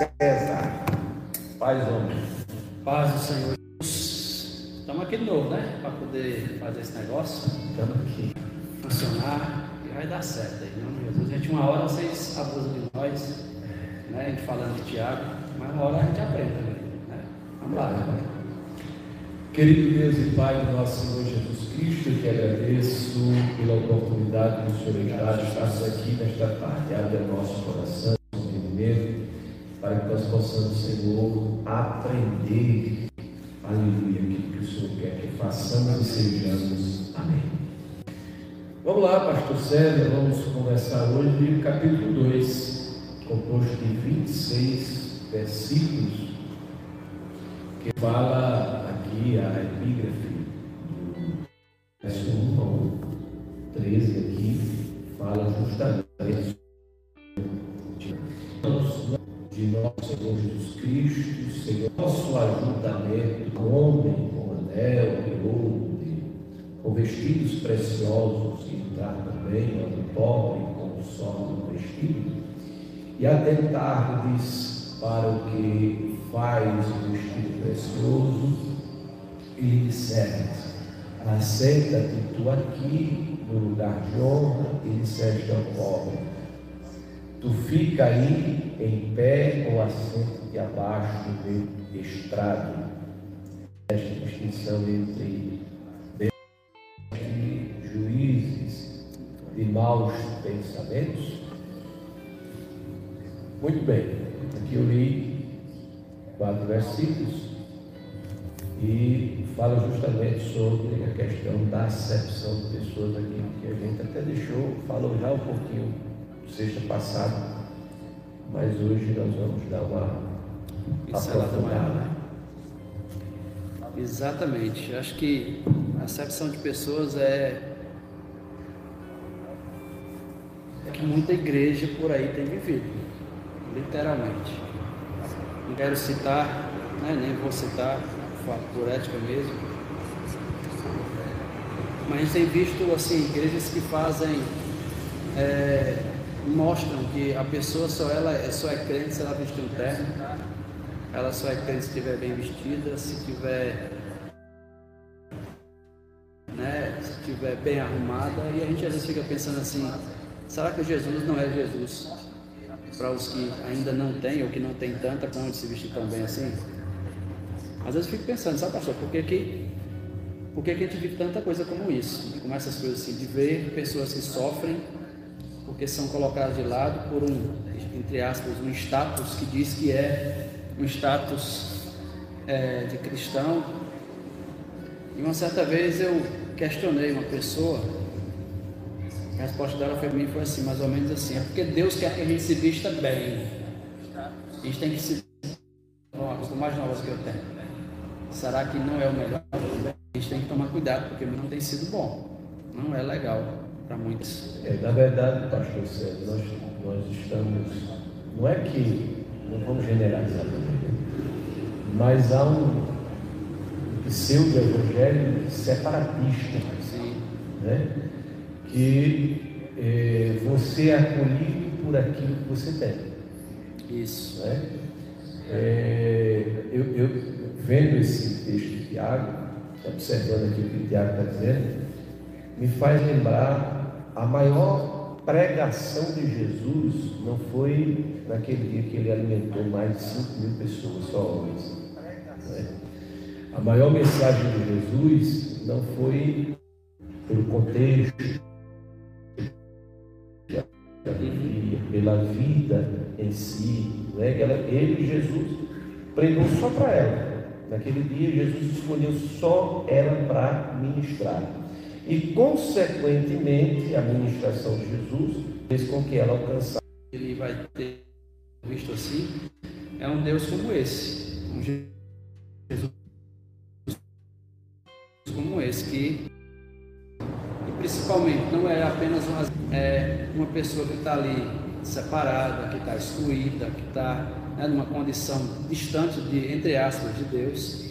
César. Paz, homem. Paz do Senhor Jesus. Estamos aqui de novo, né? Para poder fazer esse negócio. Estamos aqui. Funcionar e vai dar certo aí, não, Jesus. A gente, uma hora vocês abusam de nós, né? A gente falando de Tiago, mas uma hora a gente aprende também, né? Vamos lá, né? Querido Deus e Pai do nosso Senhor Jesus Cristo, eu te agradeço pela oportunidade que o Senhor dá de estarmos aqui nesta tarde. Abre o nosso coração, nós possamos, Senhor, aprender, aleluia, aquilo que o Senhor quer que façamos e sejamos. Amém. Vamos lá, Pastor César, vamos conversar hoje o capítulo 2, composto de 26 versículos, que fala aqui a epígrafe com vestidos preciosos, e entrar também onde pobre com o sol do vestido, e atentar-lhes para o que faz o vestido precioso, e lhe disseres, assenta-te tu aqui no lugar de honra, e disseste ao pobre, tu fica aí em pé ou assenta-te abaixo do meu estrado. Esta distinção entre maus pensamentos. Muito bem, aqui eu li quatro versículos e fala justamente sobre a questão da acepção de pessoas aqui, que a gente até deixou, falou já um pouquinho sexta passada, mas hoje nós vamos dar uma Pincelada maior, né? Exatamente. Acho que a acepção de pessoas é que muita igreja por aí tem vivido, literalmente. Não quero citar, né, nem vou citar, por ética mesmo. Mas a gente tem visto assim, igrejas que fazem, é, mostram que a pessoa só, ela, só é crente se ela vestir um terno, ela só é crente se estiver bem vestida, se tiver né, se estiver bem arrumada, e a gente às vezes fica pensando assim, será que Jesus não é Jesus para os que ainda não têm ou que não têm tanta como de se vestir tão bem assim? Às vezes eu fico pensando, sabe pastor, por que que, por que, que a gente vive tanta coisa como isso? Como essas coisas assim, de ver pessoas que sofrem porque são colocadas de lado por um, entre aspas, um status que diz que é um status é, de cristão. E uma certa vez eu questionei uma pessoa, a resposta dela para mim foi assim, mais ou menos assim, é porque Deus quer que a gente se vista bem. A gente tem que se. Uma coisa mais nova que eu tenho. Será que não é o melhor? A gente tem que tomar cuidado, porque não tem sido bom. Não é legal para muitos. É, na verdade, pastor Sérgio, nós, nós estamos. Não é que. Não vamos generalizar mas há um pseudo-evangelho separatista, Sim. né? Que é, você é acolhido por aquilo que você tem. Isso. Né? É, eu, eu, vendo esse texto de Tiago, observando aqui o que o Tiago está dizendo, me faz lembrar a maior pregação de Jesus não foi naquele dia que ele alimentou mais de 5 mil pessoas, só homens. Né? A maior mensagem de Jesus não foi pelo contexto, pela vida em si. Né? Ele, Jesus, pregou só para ela. Naquele dia, Jesus escolheu só ela para ministrar. E, consequentemente, a ministração de Jesus fez com que ela alcançasse. Ele vai ter visto assim, é um Deus como esse, um Jesus como esse, que e principalmente não é apenas uma, é uma pessoa que está ali separada, que está excluída, que está né, numa condição distante de, entre aspas, de Deus,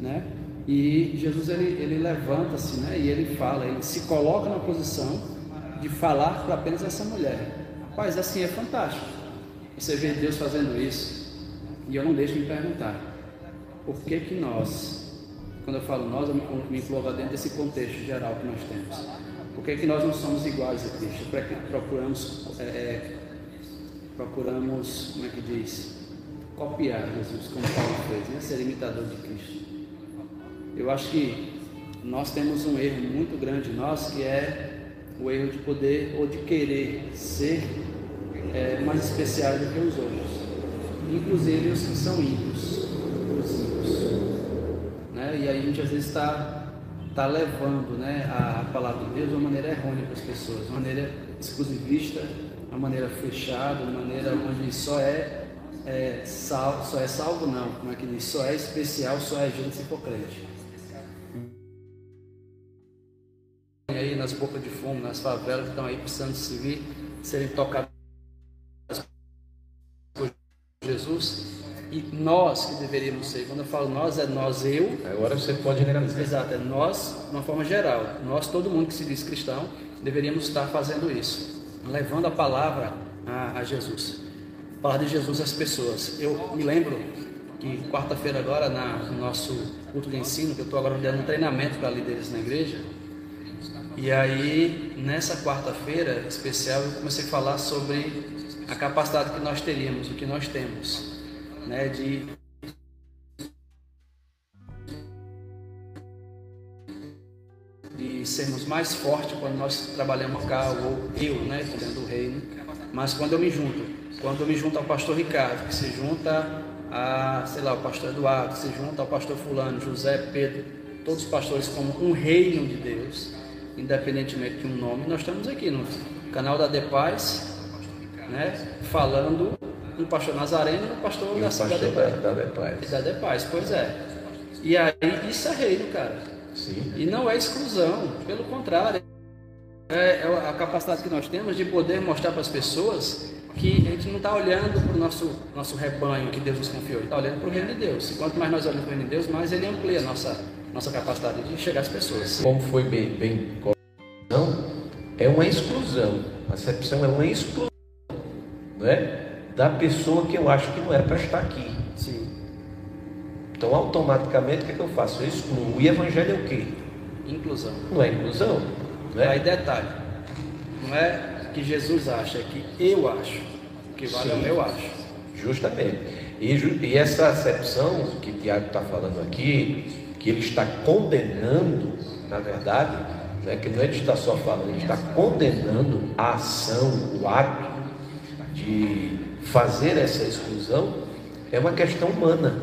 né? E Jesus ele, ele levanta-se, né? E ele fala, ele se coloca na posição de falar para apenas essa mulher. Rapaz, assim é fantástico. Você vê Deus fazendo isso. E eu não deixo de me perguntar, por que que nós, quando eu falo nós, eu me, me dentro desse contexto geral que nós temos. Por que que nós não somos iguais a Cristo? Procuramos, é, é, procuramos, como é que diz, copiar Jesus, como Paulo fez, né? ser imitador de Cristo. Eu acho que nós temos um erro muito grande nós, que é o erro de poder ou de querer ser é, mais especial do que os outros, inclusive os que são ímpios, os ímpios. Né? E aí a gente às vezes está tá levando né, a palavra de Deus de uma maneira errônea para as pessoas, de uma maneira exclusivista, de uma maneira fechada, de uma maneira onde só é, é salvo, só é salvo não, como é que diz, só é especial, só é gente se crente. aí nas bocas de fumo, nas favelas que estão aí precisando se vir, serem tocados Jesus e nós que deveríamos ser. Quando eu falo nós, é nós, eu. Agora você pode generalizar. Exato, é nós, de uma forma geral. Nós, todo mundo que se diz cristão, deveríamos estar fazendo isso, levando a palavra a, a Jesus. A palavra de Jesus às pessoas. Eu me lembro que quarta-feira agora, na, no nosso culto de ensino, que eu estou agora dando um treinamento para líderes na igreja, e aí, nessa quarta-feira especial, eu comecei a falar sobre a capacidade que nós teríamos, o que nós temos, né, de de sermos mais fortes quando nós trabalhamos cá, ou eu, né, dentro do reino, mas quando eu me junto, quando eu me junto ao pastor Ricardo, que se junta a, sei lá, o pastor Eduardo, que se junta ao pastor fulano, José, Pedro, todos os pastores como um reino de Deus, independentemente de um nome, nós estamos aqui no canal da Depaz, né, falando um pastor Nazareno e um pastor e da, pastor da, da Depaz. Da Depaz, pois é. E aí isso é reino, cara. Sim. E não é exclusão, pelo contrário. É, é a capacidade que nós temos de poder mostrar para as pessoas que a gente não está olhando para o nosso, nosso rebanho que Deus nos confiou, está olhando para o reino de Deus. E quanto mais nós olhamos para o reino de Deus, mais ele amplia a nossa, nossa capacidade de chegar às pessoas. Como foi bem, bem não, é uma exclusão. A acepção é uma exclusão né, da pessoa que eu acho que não era para estar aqui. Sim. Então, automaticamente, o que, é que eu faço? Eu excluo. E evangelho é o quê? Inclusão. Não é inclusão? Né? Aí detalhe, não é que Jesus acha, é que eu acho. O que vale é o Sim. eu acho. Justamente. E, e essa acepção que Tiago está falando aqui, que ele está condenando, na verdade, né, que não é de estar só falando, ele está condenando a ação, o ato de fazer essa exclusão, é uma questão humana,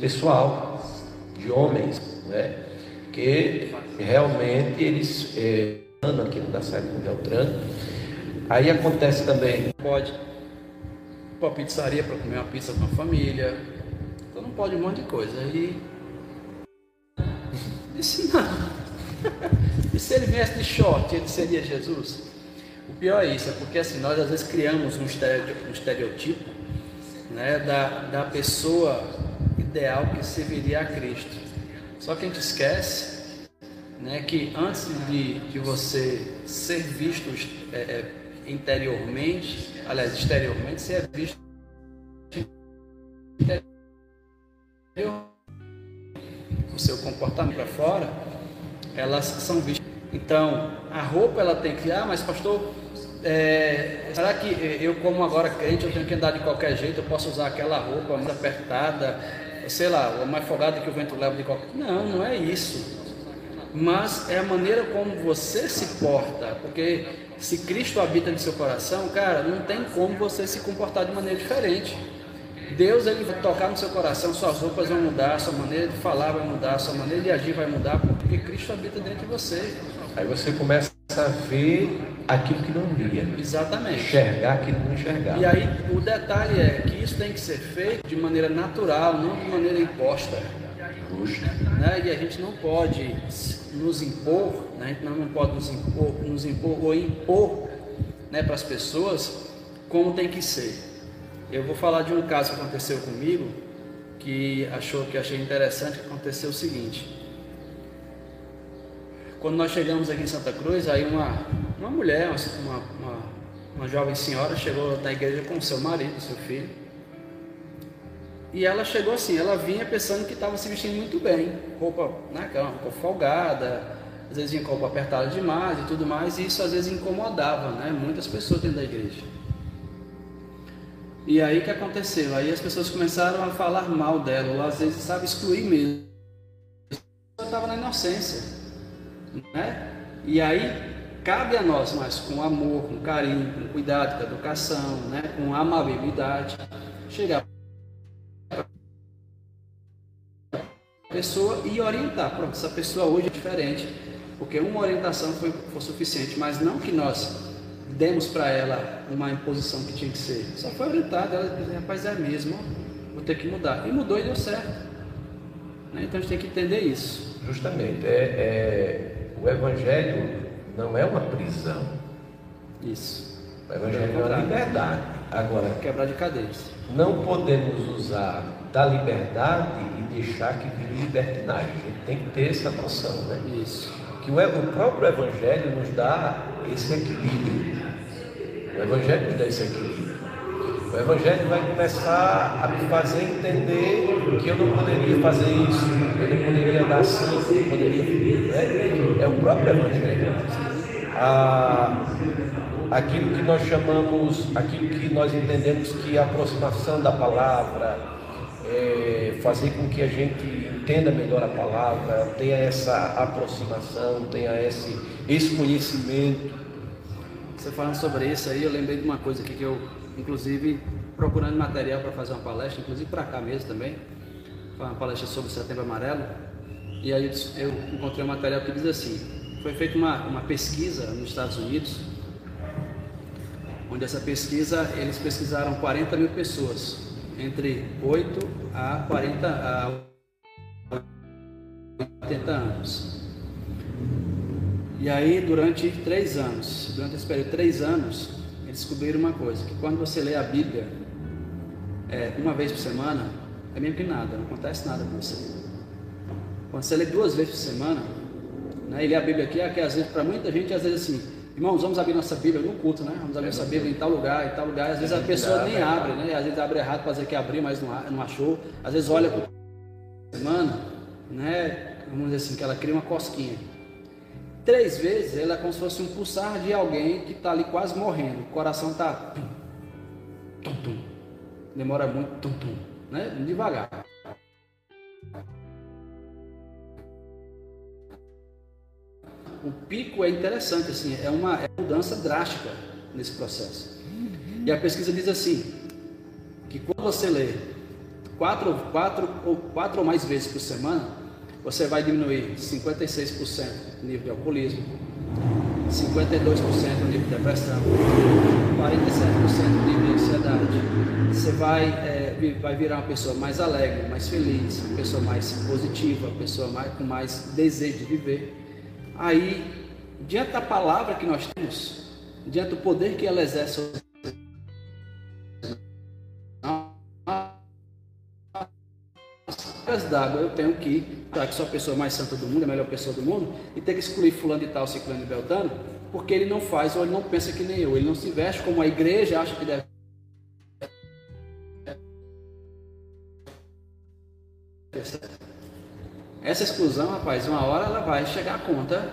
pessoal, de homens, né, que realmente eles, é, aqui não dá certo com o Beltrano, aí acontece também Pode ir para uma pizzaria para comer uma pizza com a família. Então não pode um monte de coisa. E disse não. E se ele viesse de short, ele seria Jesus? Pior é isso, é porque assim, nós às vezes criamos um estere- estereotipo né, da, da pessoa ideal que serviria a Cristo. Só que a gente esquece né, que antes de, de você ser visto é, é, interiormente, aliás, exteriormente, você é visto interior. o seu comportamento para fora, elas são vistas. Então, a roupa ela tem que, ah, mas pastor, é, será que eu como agora crente, eu tenho que andar de qualquer jeito, eu posso usar aquela roupa mais apertada, sei lá, mais folgada que o vento leva de qualquer... Não, não é isso mas é a maneira como você se porta, porque se Cristo habita no seu coração, cara, não tem como você se comportar de maneira diferente. Deus ele vai tocar no seu coração, suas roupas vão mudar, sua maneira de falar vai mudar, sua maneira de agir vai mudar, porque Cristo habita dentro de você. Aí você começa a ver aquilo que não via, Exatamente. enxergar aquilo que não enxergava. E aí o detalhe é que isso tem que ser feito de maneira natural, não de maneira imposta. Justo. né? E a gente não pode nos impor, né? a gente não, pode nos impor, nos impor ou impor né, para as pessoas como tem que ser. Eu vou falar de um caso que aconteceu comigo que achou que achei interessante que aconteceu o seguinte. Quando nós chegamos aqui em Santa Cruz, aí uma, uma mulher, uma, uma, uma jovem senhora chegou da igreja com seu marido, seu filho. E ela chegou assim, ela vinha pensando que estava se vestindo muito bem, roupa, né, é roupa folgada, às vezes vinha com roupa apertada demais e tudo mais, e isso às vezes incomodava, né, muitas pessoas dentro da igreja. E aí o que aconteceu? Aí as pessoas começaram a falar mal dela, ou às vezes, sabe, excluir mesmo. Ela estava na inocência, né? E aí cabe a nós, mas com amor, com carinho, com cuidado, com educação, né? com amabilidade, chegar pessoa e orientar. Pronto, essa pessoa hoje é diferente, porque uma orientação foi, foi suficiente, mas não que nós demos para ela uma imposição que tinha que ser. Só foi orientada, ela disse, rapaz, é mesmo, vou ter que mudar. E mudou e deu certo. Né? Então a gente tem que entender isso. Justamente, é, é, o Evangelho não é uma prisão. Isso. O Evangelho é uma liberdade. Agora, quebrar de cadeias. Não podemos usar da liberdade e deixar que vire libertinagem. A gente tem que ter essa noção, né? Isso. Que o, o próprio Evangelho nos dá esse equilíbrio. O Evangelho nos dá esse equilíbrio. O Evangelho vai começar a me fazer entender que eu não poderia fazer isso, eu não poderia dar assim, eu não poderia. Né? É o próprio Evangelho. Ah, aquilo que nós chamamos, aquilo que nós entendemos que é a aproximação da palavra, é fazer com que a gente entenda melhor a palavra, tenha essa aproximação, tenha esse, esse conhecimento. Você falando sobre isso aí, eu lembrei de uma coisa aqui que eu, inclusive, procurando material para fazer uma palestra, inclusive para cá mesmo também, uma palestra sobre o Setembro Amarelo, e aí eu encontrei um material que diz assim, foi feita uma, uma pesquisa nos Estados Unidos, onde essa pesquisa, eles pesquisaram 40 mil pessoas, entre 8 a 40 a 80 anos. E aí, durante três anos, durante esse período três anos, eles descobriram uma coisa, que quando você lê a Bíblia é, uma vez por semana, é mesmo que nada, não acontece nada com você. Quando você lê duas vezes por semana, né, e lê a Bíblia aqui, é que às vezes, para muita gente, às vezes assim, Irmãos, vamos abrir nossa Bíblia no culto, né? Vamos abrir nossa Bíblia em tal lugar, em tal lugar. Às vezes a pessoa nem abre, né? Às vezes abre errado para dizer que abriu, mas não achou. Às vezes olha por semana, né? Vamos dizer assim, que ela cria uma cosquinha. Três vezes ela é como se fosse um pulsar de alguém que está ali quase morrendo. O coração está. Demora muito, tum, tum, né? Devagar. o pico é interessante, assim, é uma, é uma mudança drástica nesse processo. E a pesquisa diz assim, que quando você lê quatro, quatro, ou, quatro ou mais vezes por semana, você vai diminuir 56% o nível de alcoolismo, 52% o nível de depressão, 47% o nível de ansiedade. Você vai, é, vai virar uma pessoa mais alegre, mais feliz, uma pessoa mais positiva, uma pessoa mais, com mais desejo de viver. Aí, diante da palavra que nós temos, diante do poder que ela exerce d'água, eu tenho que, já que sou a pessoa mais santa do mundo, a melhor pessoa do mundo, e ter que excluir fulano de tal, ciclano de beltano, porque ele não faz ou ele não pensa que nem eu, ele não se veste como a igreja acha que deve. Essa exclusão, rapaz, uma hora ela vai chegar a conta.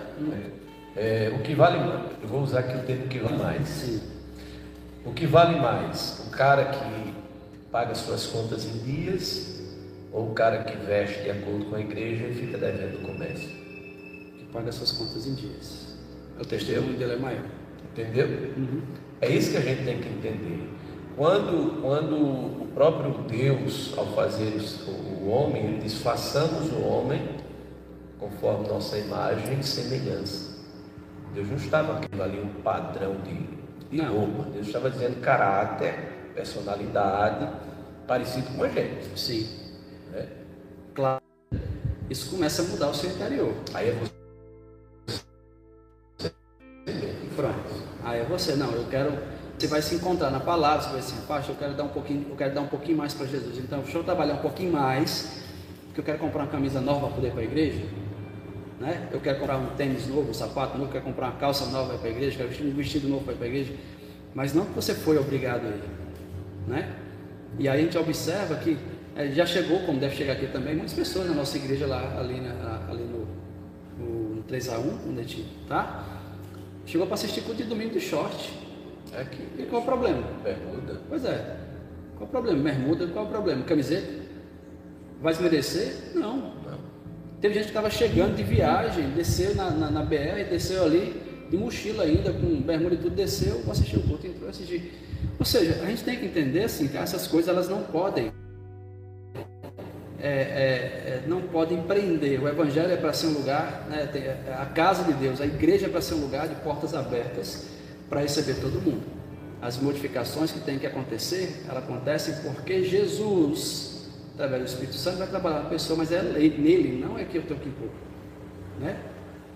É, é, o que vale, eu vou usar aqui o termo que vale mais. Sim. O que vale mais? O cara que paga suas contas em dias ou o cara que veste de acordo com a igreja e fica devendo o comércio? Que paga suas contas em dias. O testemunho dele é maior. Entendeu? Uhum. É isso que a gente tem que entender. Quando, quando o próprio Deus, ao fazer o homem, diz: façamos o homem conforme nossa imagem e semelhança. Deus não estava criando ali um padrão de, de roupa, Deus estava dizendo caráter, personalidade, parecido com a gente. Sim. Claro, isso começa a mudar o seu interior. Aí é você. Pronto. Aí é você, não, eu quero. Você vai se encontrar na palavra, você vai assim, pastor, eu quero dar um pouquinho, eu quero dar um pouquinho mais para Jesus. Então, deixa eu trabalhar um pouquinho mais, porque eu quero comprar uma camisa nova para poder ir para a igreja. Né? Eu quero comprar um tênis novo, um sapato novo, quero comprar uma calça nova para a igreja, quero vestir um vestido novo para ir para a igreja. Mas não que você foi obrigado a ir. Né? E aí a gente observa que é, já chegou, como deve chegar aqui também, muitas pessoas na nossa igreja lá, ali, na, ali no, no, no 3x1, onde a gente tá, chegou para assistir culto de domingo de short. É que E qual o problema? bermuda. Pois é. Qual o problema? Bermuda, qual o problema? Camiseta? Vai desmerecer? Não. Não. Teve gente que estava chegando de viagem, desceu na, na, na BR, desceu ali, de mochila ainda, com bermuda e tudo, desceu, vou assistir o culto, entrou assistir. Ou seja, a gente tem que entender assim, que essas coisas elas não podem. É, é, é, não podem prender. O Evangelho é para ser um lugar, né, é, a casa de Deus, a igreja é para ser um lugar de portas abertas para receber todo mundo. As modificações que têm que acontecer, elas acontecem porque Jesus, através do Espírito Santo, vai trabalhar na pessoa, mas é ele- nele, não é que eu tenho que impor. Né?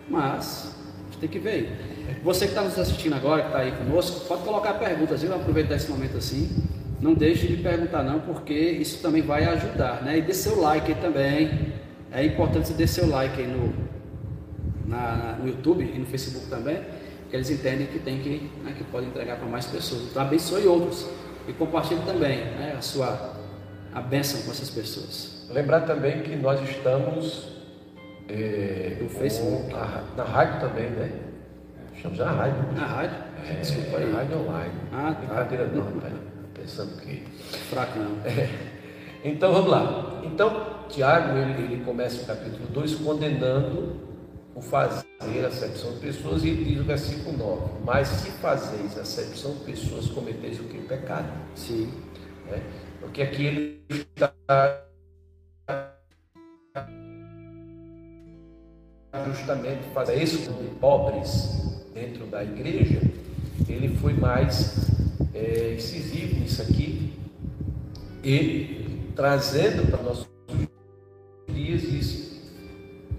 Mas, a gente tem que ver aí. Você que está nos assistindo agora, que está aí conosco, pode colocar perguntas, viu? Aproveitar esse momento assim. Não deixe de perguntar não, porque isso também vai ajudar, né? E dê seu like também. É importante você dar seu like aí no, na- no YouTube e no Facebook também, que eles entendem que tem que, né, que pode entregar para mais pessoas. Então abençoe outros e compartilhe também né, a sua a bênção com essas pessoas. Lembrar também que nós estamos é, No Facebook. a- na rádio também, né? Estamos na rádio. Na rádio, É, desculpa aí, Rádio online. Ah, tá. Brincadeira não, rapaz. Pensando que. fraco não. Então vamos lá. Então, Tiago, ele, ele começa o capítulo 2 condenando o fazer acepção de pessoas e ele diz o versículo 9: Mas se fazeis acepção de pessoas, cometeis o que? Pecado. Sim, né? Porque aqui ele está justamente fazer isso com pobres dentro da igreja, ele foi mais é, incisivo nisso aqui e trazendo para nossos dias isso,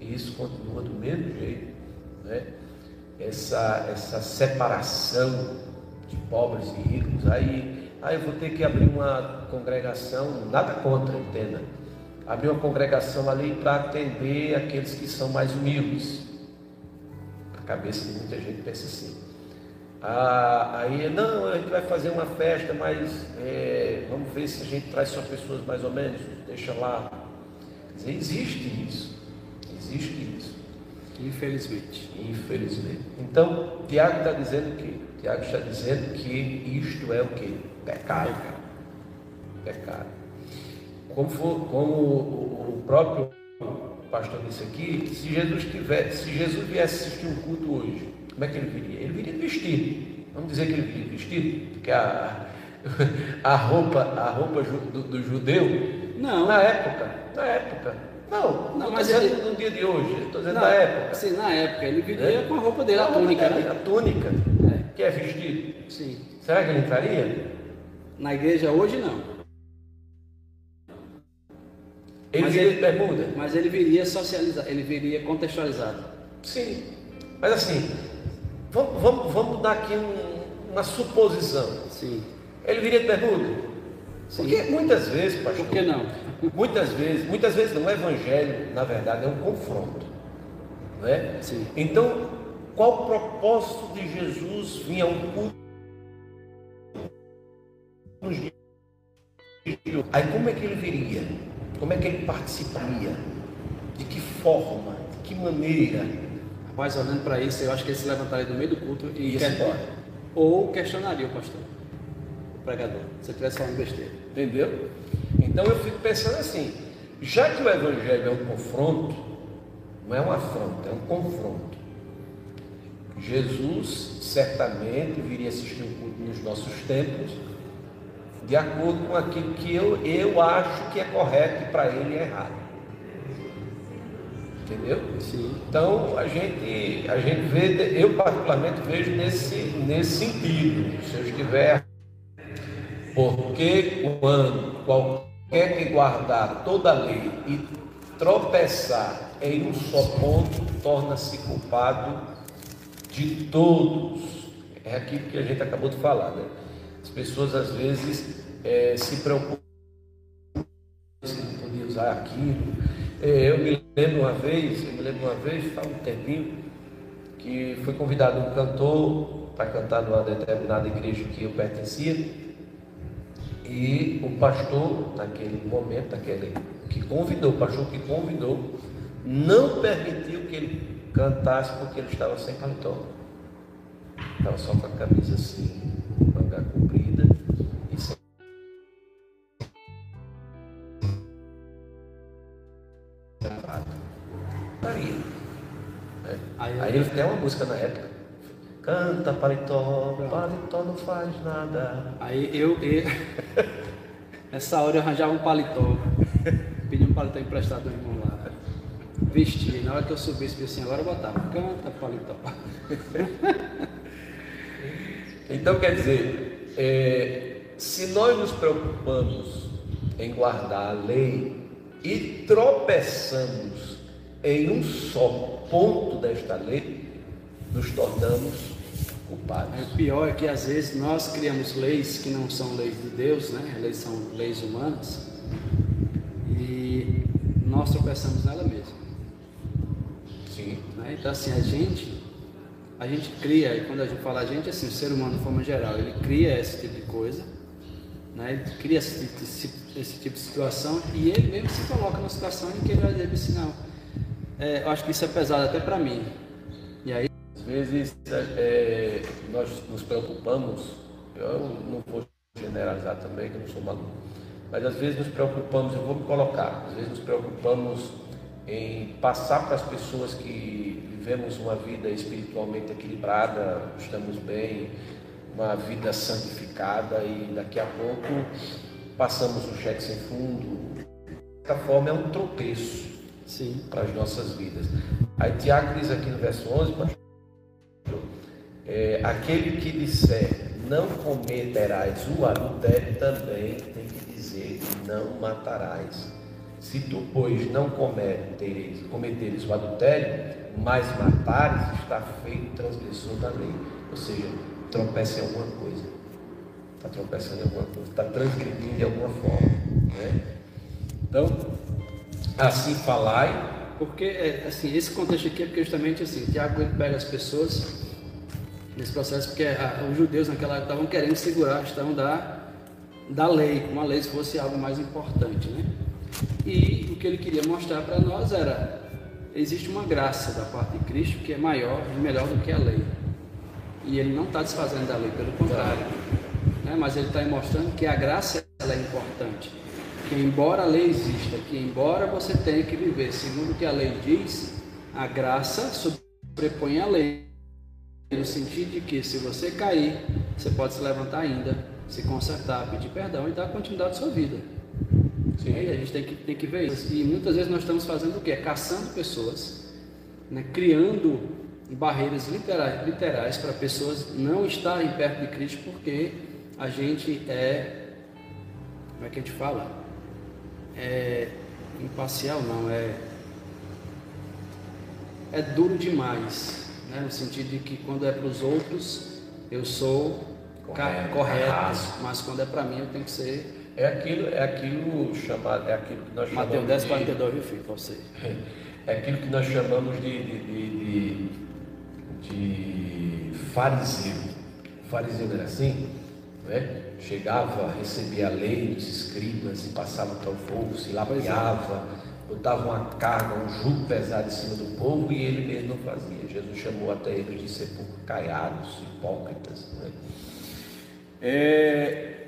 e isso continua do mesmo jeito, né? essa, essa separação de pobres e ricos, aí, aí eu vou ter que abrir uma congregação, nada contra, entenda, abrir uma congregação ali para atender aqueles que são mais humildes. A cabeça de muita gente pensa assim. Ah, aí, não, a gente vai fazer uma festa, mas é, vamos ver se a gente traz só pessoas mais ou menos, deixa lá. Quer dizer, existe isso, existe isso, infelizmente. infelizmente. Então, Tiago está dizendo que, Tiago está dizendo que isto é o que? Pecado. Pecado. Como, for, como o, o próprio pastor disse aqui, se Jesus tivesse, se Jesus viesse assistir um culto hoje, como é que ele viria? Ele viria vestido. Vamos dizer que ele viria vestido, porque a, a roupa, a roupa do, do judeu, Não. na época, na época, não, Não, mas ele- no dia de hoje, estou dizendo na época. Sim, na época. Ele viria É. com a roupa dele, a roupa túnica, dele, né? A túnica, É. que é vestido. Sim. Será que ele entraria? Na igreja hoje não. Ele Mas viria ele- de bermuda? Mas ele viria socializado, ele viria contextualizado. Sim, mas assim, vamos, vamos, vamos dar aqui um- uma suposição. Sim. Ele viria de bermuda? Sim. Porque muitas vezes, pastor, Por que não? muitas vezes, muitas vezes não, o evangelho, na verdade, é um confronto. Não é? Sim. Então, qual o propósito de Jesus vir a um culto nos dias? Aí como é que ele viria? Como é que ele participaria? De que forma? De que maneira? Rapaz, olhando para isso, eu acho que ele se levantaria do meio do culto e Ia que- embora. ou questionaria o pastor, o pregador, se ele estivesse falando besteira. Entendeu? Então eu fico pensando assim, já que o Evangelho é um confronto, não é uma afronta, é um confronto. Jesus certamente viria assistir um culto nos nossos templos, de acordo com aquilo que eu, eu acho que é correto e para ele é errado. Entendeu? Sim. Então a gente, a gente vê, eu particularmente vejo nesse, nesse sentido, se eu estiver porque quando qualquer que guardar toda a lei e tropeçar em um só ponto, torna-se culpado de todos. É aquilo que a gente acabou de falar, né? As pessoas às vezes eh, se preocupam se não podia usar aquilo. Eh, eu me lembro uma vez, eu me lembro uma vez, faz um tempinho, que foi convidado um cantor para cantar numa determinada igreja que eu pertencia. E o pastor, naquele momento, naquele, que convidou, o pastor que convidou, não permitiu que ele cantasse porque ele estava sem paletó. Estava só com a camisa assim, aí, ele tem uma música na época. Canta paletó, paletó não faz nada. Aí eu, eu nessa hora eu arranjava um paletó, pedi um paletó emprestado do irmão lá, vestia, na hora que eu subisse assim, agora eu botava, canta paletó. Então quer dizer, é, se nós nos preocupamos em guardar a lei e tropeçamos em um só ponto desta lei, nos tornamos culpados. O pior é que às vezes nós criamos leis que não são leis de Deus, né? Leis são leis humanas e nós tropeçamos nela mesma. Sim. Né? Então assim a gente a gente cria, e quando a gente fala a gente, assim, o ser humano de forma geral, ele cria esse tipo de coisa, né? ele cria esse, esse, esse tipo de situação e ele mesmo se coloca numa situação em que ele vai dizer assim, não, é, eu acho que isso é pesado até para mim. E aí... Às vezes é, nós nos preocupamos, eu não vou generalizar também, que eu não sou maluco, mas às vezes nos preocupamos, eu vou me colocar, às vezes nos preocupamos em passar para as pessoas que vivemos uma vida espiritualmente equilibrada, estamos bem, uma vida santificada e daqui a pouco passamos um cheque sem fundo. De certa forma é um tropeço Sim. para as nossas vidas. Aí Tiago diz aqui no verso 11, é, aquele que disser não cometerás o adultério também tem que dizer não matarás. Se tu, pois, não cometeres, cometeres o adultério, mas matares, está feito transgressor da lei. Ou seja, tropeça em alguma coisa. Está tropeçando em alguma coisa, está transgredindo de alguma forma. Né? Então, assim falai. Porque, é, assim, esse contexto aqui é porque justamente assim, Tiago pega as pessoas nesse processo, porque a, os judeus naquela época estavam querendo segurar a questão da, da lei, como a lei fosse algo mais importante, né? E o que ele queria mostrar para nós era existe uma graça da parte de Cristo que é maior e melhor do que a lei. E ele não está desfazendo da lei, pelo contrário. Né? Mas ele está mostrando que a graça é importante. Que embora a lei exista, que embora você tenha que viver segundo o que a lei diz, a graça sobrepõe a lei. No sentido de que se você cair, você pode se levantar ainda, se consertar, pedir perdão e dar continuidade à sua vida. Sim. a gente tem que, tem que ver isso. E muitas vezes nós estamos fazendo o quê? Caçando pessoas, né? criando barreiras literais, literais para pessoas não estarem perto de Cristo porque a gente é, como é que a gente fala? É imparcial, não, é, é duro demais, né? no sentido de que quando é para os outros eu sou correto, correto mas quando é para mim eu tenho que ser é aquilo, é aquilo chamado, é aquilo que nós chamamos. Mateus 10, 42, viu, filho, você. É aquilo que nós chamamos de, de, de, de, de fariseu. O fariseu era assim, né? Chegava, recebia a lei dos escribas e passava para o povo, se lapiava, botava uma carga, um jugo pesado em cima do povo e ele mesmo não fazia. Jesus chamou até eles de sepulcro caiados, hipócritas. Né? É,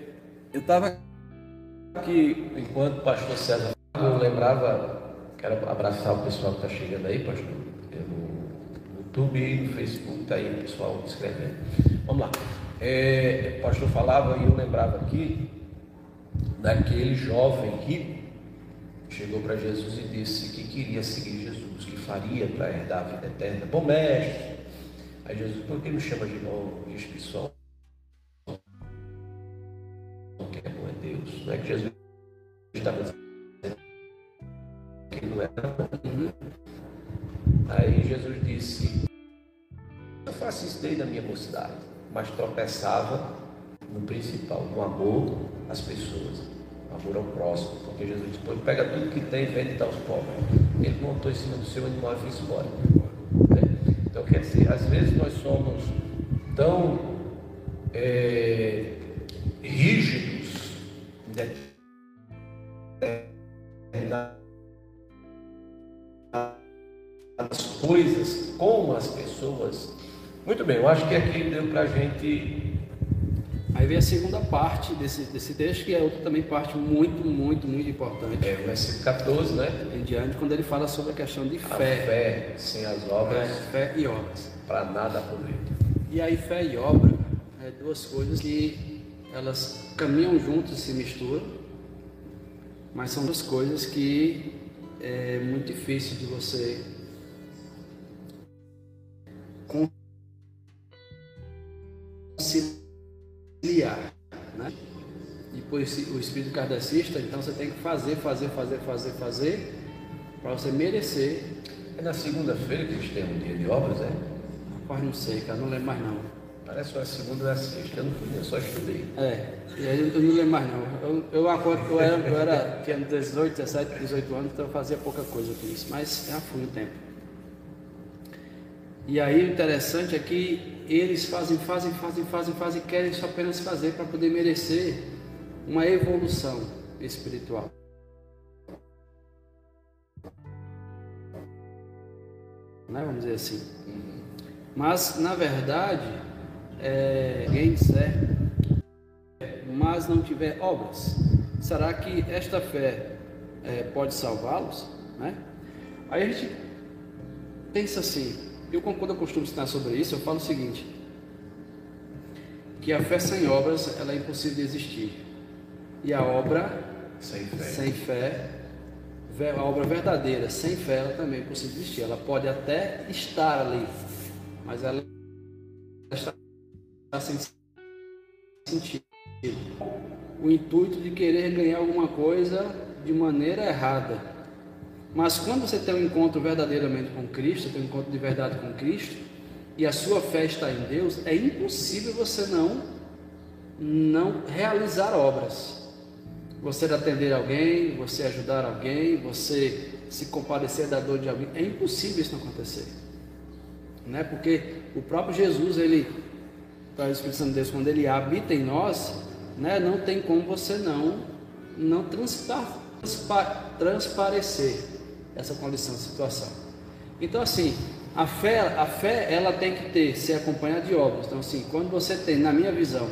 eu estava que enquanto o pastor César eu lembrava, quero abraçar o pessoal que está chegando aí, pastor, no YouTube e no Facebook, está aí o pessoal escrevendo. Vamos lá. É, o pastor falava e eu lembrava aqui daquele jovem rico chegou para Jesus e disse que queria seguir Jesus, que faria para herdar a vida eterna. Bom mestre. Aí Jesus, por que me chama de novo? Diz que só Deus. Não é que Jesus estava dizendo que não era bom. Aí Jesus disse: Eu faço isso desde a minha mocidade, mas tropeçava no principal, no amor às pessoas, no amor ao próximo. Porque Jesus disse: Pô, pega tudo que tem e vende e dá aos pobres. Ele montou em cima do seu animal e foi embora. Né? Então, quer dizer, às vezes nós somos tão é, rígidos as coisas com as pessoas. Muito bem, eu acho que aqui deu para a gente. Aí vem a segunda parte desse, desse texto, que é outra também parte muito, muito, muito importante. É o versículo 14, né? Em diante, quando ele fala sobre a questão de A fé. fé sem as obras, É, fé e obras. para nada aproveita. E aí fé e obra é duas coisas que elas caminham juntas e se misturam, mas são duas coisas que é muito difícil de você conciliar, né? E esse- o espírito kardecista, então você tem que fazer, fazer, fazer, fazer, fazer, para você merecer. É na segunda-feira que eles têm um dia de obras, é? Rapaz, não sei, cara, não lembro mais não. Parece que é a segunda ou a sexta, eu não fui, eu só estudei. É, e aí eu não lembro mais não. Eu, eu, acordo- eu, era, eu era, tinha 18, 17, 18 anos, então eu fazia pouca coisa com isso, mas já fui o tempo. E aí o interessante é que eles fazem, fazem, fazem, fazem, fazem, querem só apenas fazer para poder merecer uma evolução espiritual. Né? Vamos dizer assim. Mas, na verdade, é, quem disser, mas não tiver obras, será que esta fé é, pode salvá-los? Né? Aí a gente pensa assim, eu quando eu costumo ensinar sobre isso, eu falo o seguinte, que a fé sem obras ela é impossível de existir. E a obra Sem fé. sem fé, a obra verdadeira, sem fé, ela também é impossível de existir. Ela pode até estar ali, mas ela está sem sentido. O intuito de querer ganhar alguma coisa de maneira errada. Mas quando você tem um encontro verdadeiramente com Cristo, tem um encontro de verdade com Cristo, e a sua fé está em Deus, é impossível você não não realizar obras. Você atender alguém, você ajudar alguém, você se compadecer da dor de alguém, é impossível isso não acontecer. Né? Porque o próprio Jesus, ele, para o Espírito Santo de Deus, quando ele habita em nós, né, não tem como você não, não transpa, transpa, transparecer essa condição, situação. Então, assim, a fé, a fé, ela tem que ter, ser acompanhada de obras. Então, assim, quando você tem, na minha visão,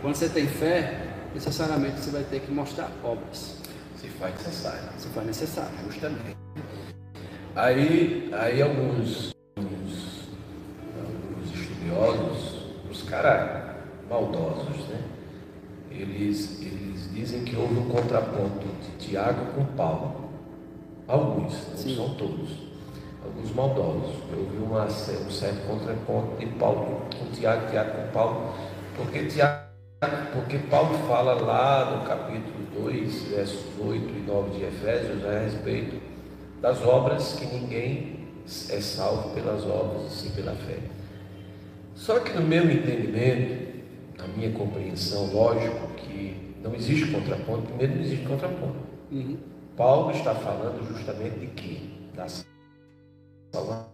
quando você tem fé, necessariamente você vai ter que mostrar obras, Se faz necessário. se for necessário. Justamente. Aí, aí alguns, alguns, alguns estudiosos, os caras maldosos, né? Eles, eles dizem que houve um contraponto de Tiago com Paulo. Alguns, não Sim. são todos. Alguns maldosos. Houve uma, um certo contraponto de Paulo com Tiago, Tiago com Paulo, porque Tiago porque Paulo fala lá no capítulo 2, versos 8 e 9 de Efésios, a respeito das obras que ninguém é salvo pelas obras, e sim pela fé. Só que no meu entendimento, na minha compreensão, lógico que não existe contraponto, primeiro não existe contraponto. Uhum. Paulo está falando justamente de quê? Da salvação.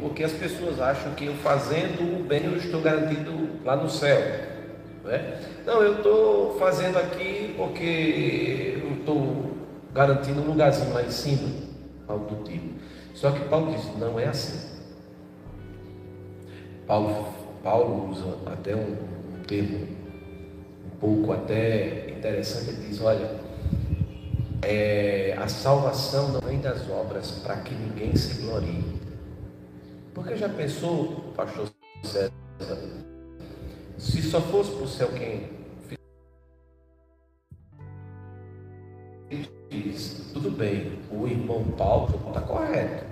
Porque as pessoas acham que eu fazendo o bem eu estou garantido lá no céu. Não, é? eu estou fazendo aqui porque eu estou garantindo um lugarzinho lá em cima, algo do tipo. Só que Paulo diz, não é assim. Paulo, Paulo usa até um, termo pouco até interessante, ele diz, olha, é, a salvação não vem das obras para que ninguém se glorie. Porque já pensou, pastor César, se só fosse para o céu quem diz, tudo bem, o irmão Paulo está correto.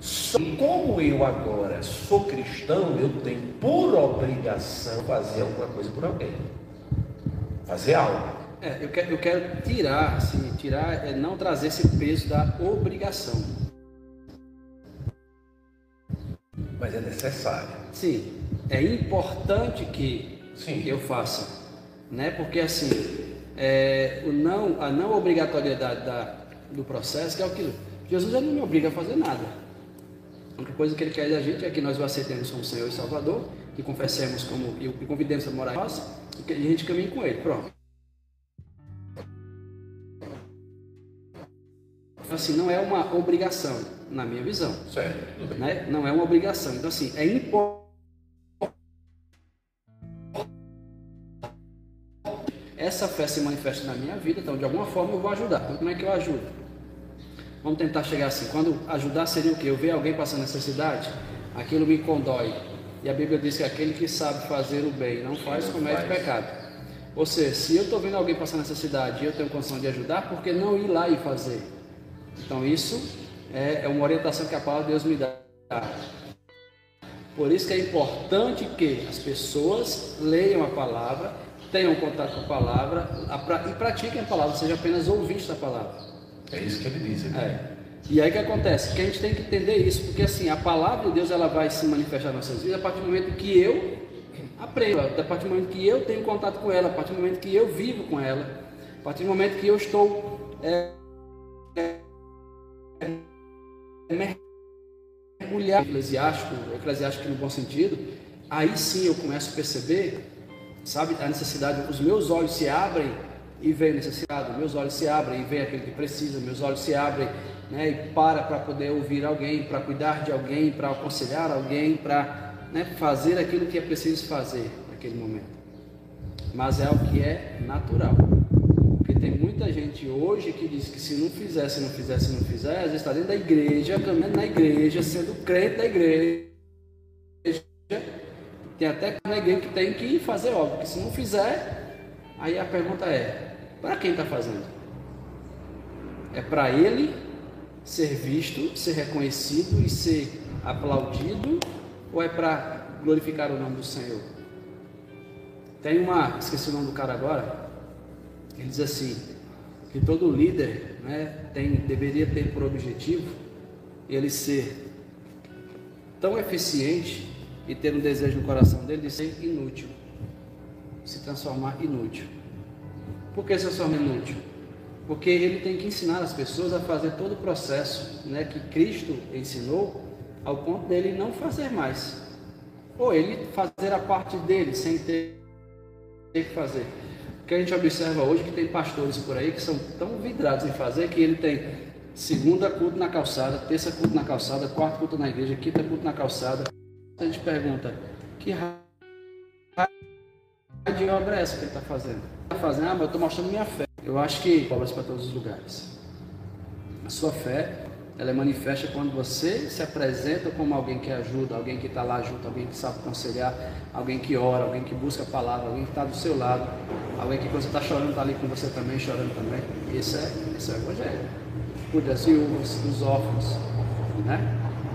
Só como eu agora sou cristão, eu tenho por obrigação fazer alguma coisa por alguém. Fazer algo. É, eu quero, eu quero tirar, assim, tirar, é não trazer esse peso da obrigação. Mas é necessário. Sim, é importante que Sim. eu faça, né? Porque assim, é, o não, a não obrigatoriedade da, do processo, que é o que Jesus ele não me obriga a fazer nada. A única coisa que ele quer da gente é que nós o aceitemos como Senhor e Salvador, que confessemos como e convidemos a morar em nós e que a gente caminhe com ele. Pronto. Assim, não é uma obrigação, na minha visão. Certo. Né? Não é uma obrigação. Então, assim, é importante. Essa fé se manifesta na minha vida, então de alguma forma eu vou ajudar. Então, como é que eu ajudo? Vamos tentar chegar assim. Quando ajudar seria o quê? Eu ver alguém passando necessidade, aquilo me condói. E a Bíblia diz que aquele que sabe fazer o bem não faz, comete pecado. Ou seja, se eu estou vendo alguém passando necessidade e eu tenho condição de ajudar, por que não ir lá e fazer? Então isso é, é uma orientação que a palavra de Deus me dá. Por isso que é importante que as pessoas leiam a palavra, tenham contato com a palavra e pratiquem a palavra, seja apenas ouvintes da palavra. É isso que ele diz aqui. É. E aí o que acontece? Que a gente tem que entender isso, porque assim, a palavra de Deus ela vai se manifestar nas nossas vidas a partir do momento que eu aprendo, a partir do momento que eu tenho contato com ela, a partir do momento que eu vivo com ela, a partir do momento que eu estou é, é, mergulhado eclesiástico, eclesiástico no bom sentido, aí sim eu começo a perceber, sabe, a necessidade, os meus olhos se abrem e vem necessidade, meus olhos se abrem e vem aquele que precisa, meus olhos se abrem né, e para para poder ouvir alguém, para cuidar de alguém, para aconselhar alguém, para né, fazer aquilo que é preciso fazer naquele momento. Mas é o que é natural. Porque tem muita gente hoje que diz que se não fizer, se não fizer, se não fizer, às vezes está dentro da igreja, caminhando na igreja, sendo crente da igreja. Tem até na igreja que tem que fazer obra, porque se não fizer, aí a pergunta é, para quem está fazendo? É para ele ser visto, ser reconhecido e ser aplaudido? Ou é para glorificar o nome do Senhor? Tem uma, esqueci o nome do cara agora, ele diz assim, que todo líder né, tem, deveria ter por objetivo ele ser tão eficiente e ter um desejo no coração dele de ser inútil, se transformar inútil. Por que esse é inútil? Porque ele tem que ensinar as pessoas a fazer todo o processo né, que Cristo ensinou, ao ponto dele não fazer mais. Ou ele fazer a parte dele sem ter que fazer. Porque a gente observa hoje que tem pastores por aí que são tão vidrados em fazer que ele tem segunda culto na calçada, terça culto na calçada, quarta culto na igreja, quinta culto na calçada. A gente pergunta, que raio de obra é essa que ele está fazendo? fazendo, ah, mas eu estou mostrando minha fé. Eu acho que obras para todos os lugares. A sua fé, ela é manifesta quando você se apresenta como alguém que ajuda, alguém que está lá junto, alguém que sabe aconselhar, alguém que ora, alguém que busca a palavra, alguém que está do seu lado, alguém que quando você está chorando está ali com você também, chorando também. Esse é, é o Evangelho. Cuida das viúvas, dos órfãos. Né?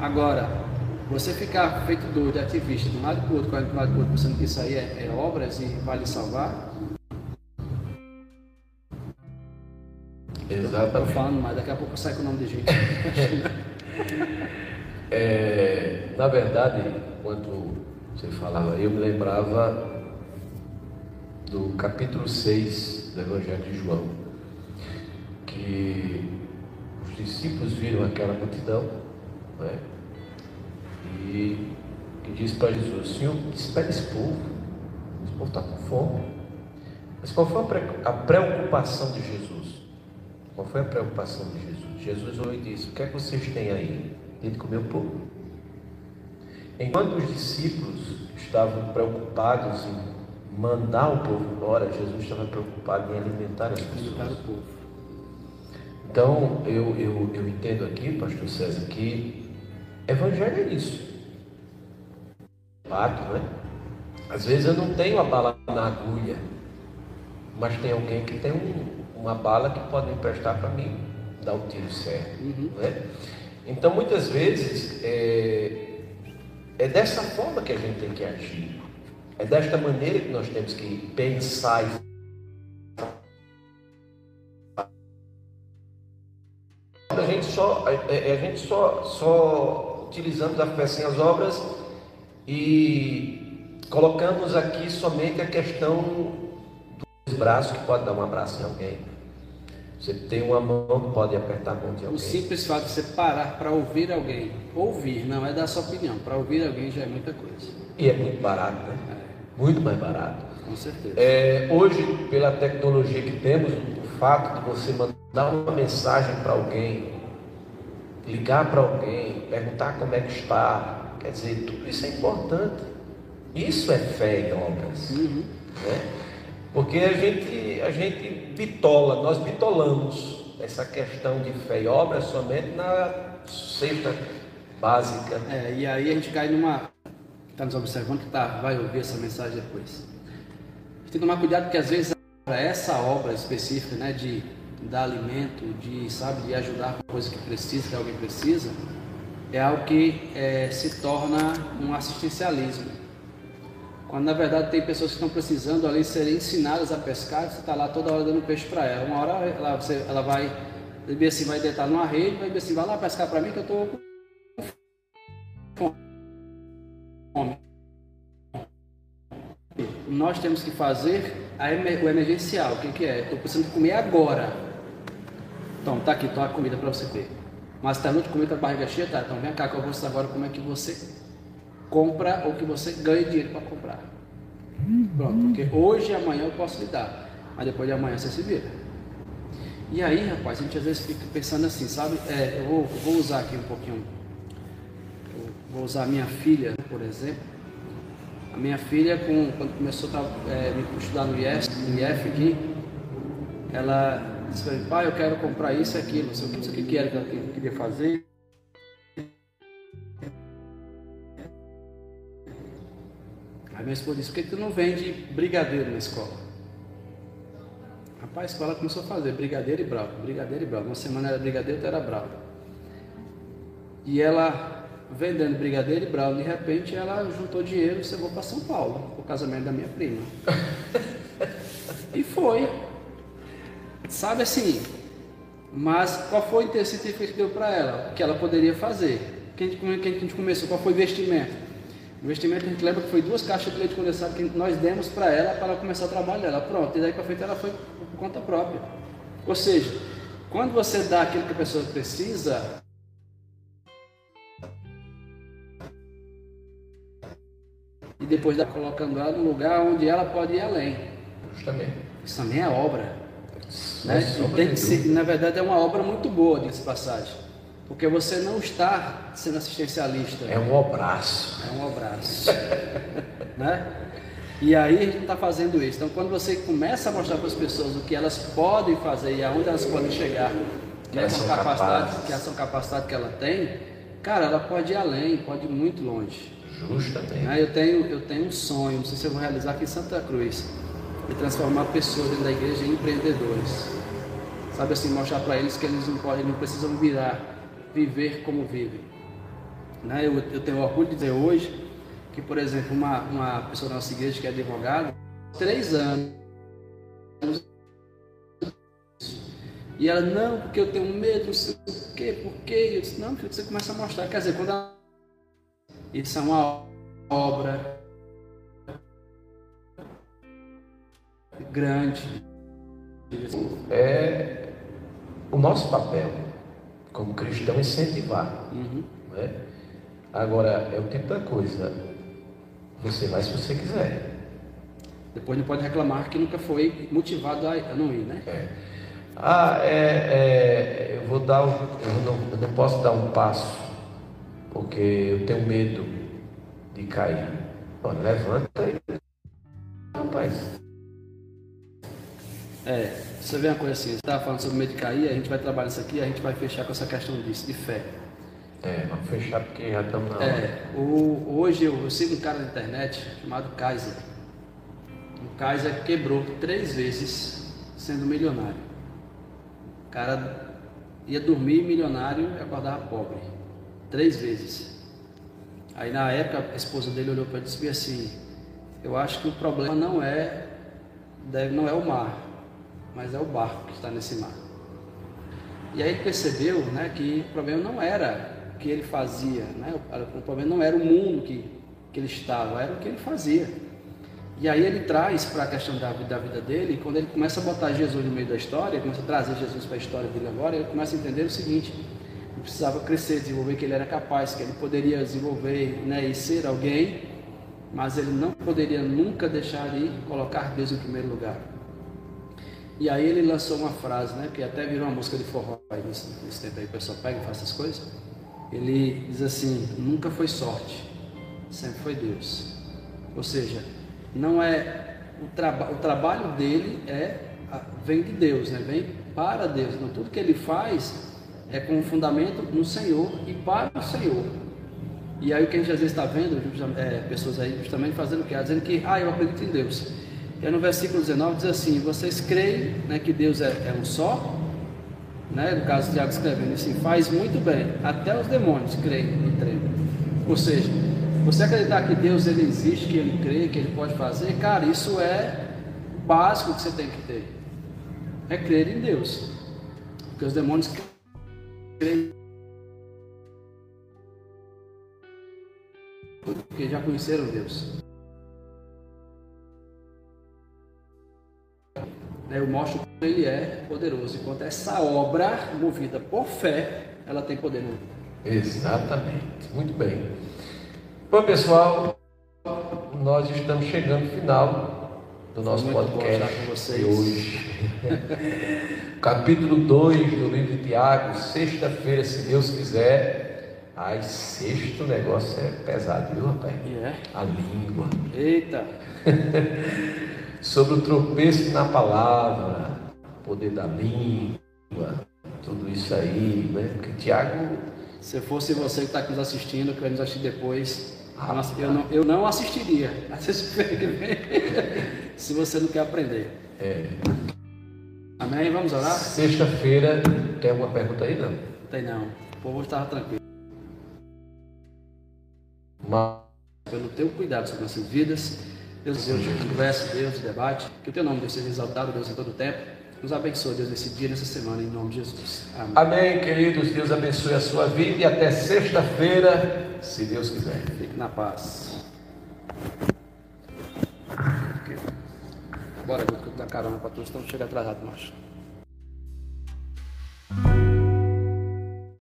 Agora, você ficar feito doido, ativista, de um lado para o outro, correndo para um lado para o outro, pensando que isso aí é, é obras e vai lhe salvar, Exatamente. Estou falando mais, daqui a pouco sai com o nome de gente. é, na verdade, quando você falava, eu me lembrava do capítulo 6 do Evangelho de João, que os discípulos viram aquela multidão, né? E que diz para Jesus, Senhor, espera esse povo, esse povo está com fome. Mas qual foi a preocupação de Jesus? Qual foi a preocupação de Jesus? Jesus olhou e disse: O que é que vocês têm aí? Ele comeu pouco. Enquanto os discípulos estavam preocupados em mandar o povo embora, Jesus estava preocupado em alimentar as pessoas. Então, eu, eu, eu entendo aqui, pastor César, que evangelho é isso. Fato, né? Às vezes eu não tenho a bala na agulha, mas tem alguém que tem um, uma bala que pode emprestar para mim dar o tiro certo. Uhum. Né? Então, muitas vezes, é, é dessa forma que a gente tem que agir. É desta maneira que nós temos que pensar e a gente só, a, a gente só, só utilizamos a fé sem as obras e colocamos aqui somente a questão dos braços que pode dar um abraço em alguém. Você tem uma mão, pode apertar a mão de alguém. O simples fato de você parar para ouvir alguém, ouvir, não é dar sua opinião, para ouvir alguém já é muita coisa. E é muito barato, né? É. Muito mais barato. Com certeza. É, hoje, pela tecnologia que temos, o fato de você mandar uma mensagem para alguém, ligar para alguém, perguntar como é que está, quer dizer, tudo isso é importante. Isso é fé em obras. Uhum. Né? Porque a gente, a gente bitola, nós bitolamos essa questão de fé e obra somente na sexta básica. É, e aí a gente cai numa. Está nos observando que tá, vai ouvir essa mensagem depois. A gente tem que tomar cuidado porque às vezes essa obra específica, né, de dar alimento, de sabe, de ajudar com coisa que precisa, que alguém precisa, é algo que é, se torna um assistencialismo. Quando na verdade tem pessoas que estão precisando ali serem ensinadas a pescar, você está lá toda hora dando peixe para ela. Uma hora ela, você, ela vai, assim, vai deitar numa rede, vai dizer assim, vai lá pescar para mim que eu estou com fome. Nós temos que fazer o emergencial. O que, que é? Estou precisando comer agora. Então, tá aqui, tá a comida para você ter. Mas está muito comida, a barriga cheia, tá? Então vem cá que eu vou agora como é que você compra ou que você ganha dinheiro para comprar. Pronto, porque hoje e amanhã eu posso lhe dar, mas depois de amanhã você se vira. E aí, rapaz, a gente às vezes fica pensando assim, sabe? É, eu, vou, eu vou usar aqui um pouquinho, vou usar a minha filha, por exemplo. A minha filha, com, quando começou a é, estudar no no IF aqui, ela pai, eu quero comprar isso e aquilo, não sei o que, que era que ela queria fazer. Aí minha esposa disse, por que tu não vende brigadeiro na escola? Rapaz, a escola começou a fazer brigadeiro e bravo, brigadeiro e bravo. Uma semana era brigadeiro, outra era bravo. E ela vendendo brigadeiro e bravo, de repente ela juntou dinheiro e levou para São Paulo, o casamento da minha prima. e foi. Sabe assim, mas qual foi o incentivo que deu para ela? O que ela poderia fazer? Quem a gente começou? Qual foi o investimento? O investimento a gente lembra que foi duas caixas de leite condensado que nós demos para ela para ela começar a trabalhar. Ela pronto, e daí para frente ela foi por conta própria. Ou seja, quando você dá aquilo que a pessoa precisa, e depois dá colocando ela no lugar onde ela pode ir além. Justamente. Isso também é obra. Né? Tem que ser, na verdade é uma obra muito boa, diga-se passagem. Porque você não está sendo assistencialista. É um abraço. É um abraço. né? E aí a gente está fazendo isso. Então quando você começa a mostrar para as pessoas o que elas podem fazer e aonde elas podem chegar, que elas são capacidade, que essa capacidade que ela tem, cara, ela pode ir além, pode ir muito longe. Justamente. Né? Eu tenho, eu tenho um sonho, não sei se eu vou realizar aqui em Santa Cruz, de transformar pessoas dentro da igreja em empreendedores. Sabe assim, mostrar para eles que eles não podem, não precisam virar viver como vive. Né? Eu, eu tenho orgulho de dizer hoje que, por exemplo, uma, uma pessoa da nossa igreja que é advogada, três anos, e ela, não, porque eu tenho medo, não sei o quê, por quê? Eu disse, não, filho, você começa a mostrar. Quer dizer, quando ela... isso é uma obra grande. É o nosso papel como cristão, incentivar. Uhum. Né? Agora, é o tipo da coisa. Você vai se você quiser. Depois não pode reclamar que nunca foi motivado a não ir, né? É. Ah, é, é, eu vou dar um, eu não, eu não posso dar um passo, porque eu tenho medo de cair. Olha, levanta e. Rapaz. É, você vê uma coisa assim, você estava falando sobre cair, a gente vai trabalhar isso aqui, a gente vai fechar com essa questão disso, de fé. É, vamos fechar porque já estamos na hora. É, o, hoje eu, eu, sigo um cara na internet chamado Kaiser. O Kaiser quebrou três vezes sendo milionário. O cara ia dormir milionário e acordava pobre. Três vezes. Aí na época a esposa dele olhou para ele e disse assim, eu acho que o problema não é, deve, não é o mar, mas é o barco que está nesse mar. E aí ele percebeu né, que o problema não era o que ele fazia, né? o problema não era o mundo que, que ele estava, era o que ele fazia. E aí ele traz para a questão da, da vida dele, e quando ele começa a botar Jesus no meio da história, começa a trazer Jesus para a história dele agora, ele começa a entender o seguinte, ele precisava crescer, desenvolver que ele era capaz, que ele poderia desenvolver né, e ser alguém, mas ele não poderia nunca deixar de colocar Deus em primeiro lugar. E aí ele lançou uma frase, né, que até virou uma música de forró aí nesse, nesse tempo aí, o pessoal pega e faz essas coisas. Ele diz assim, nunca foi sorte, sempre foi Deus. Ou seja, não é o, traba, o trabalho dele é vem de Deus, né? vem para Deus. Então, tudo que ele faz é com fundamento no Senhor e para o Senhor. E aí o que a gente às vezes está vendo, é, pessoas aí justamente fazendo o que? Dizendo que, ah, eu acredito em Deus. E no versículo 19 diz assim, vocês creem né, que Deus é, é um só? Né? No caso, Tiago escrevendo assim, faz muito bem, até os demônios creem e tremem. Ou seja, você acreditar que Deus ele existe, que ele crê, que ele pode fazer, cara, isso é básico que você tem que ter. É crer em Deus. Porque os demônios creem porque já conheceram Deus. Eu mostro como ele é poderoso, enquanto essa obra movida por fé, ela tem poder no mundo. Exatamente, muito bem. Bom, pessoal, nós estamos chegando ao final do nosso Muito podcast de hoje. Capítulo 2 do livro de Tiago, sexta-feira, se Deus quiser. Ai, sexto negócio é pesado, viu, rapaz? Yeah. A língua. Eita! Sobre o tropeço na palavra, poder da língua, tudo isso aí, né? Porque Tiago. Se fosse você que está nos assistindo, que vai nos assistir depois, eu não, eu não assistiria. Se você não quer aprender. É. Amém? Vamos orar? Sexta-feira, tem alguma pergunta aí, não? Tem não. O povo estava tranquilo. Mas... Pelo teu cuidado sobre nossas vidas, Deus, é Deus de conversa, Deus de debate. Que o teu nome, Deus, seja exaltado, Deus, em todo o tempo. Nos abençoe, Deus, nesse dia, nessa semana, em nome de Jesus. Amém. Amém, queridos. Deus abençoe a sua vida e até sexta-feira, se Deus quiser. Fique na paz. Bora, Guto, dar carona para todos, estamos chega atrasado, macho.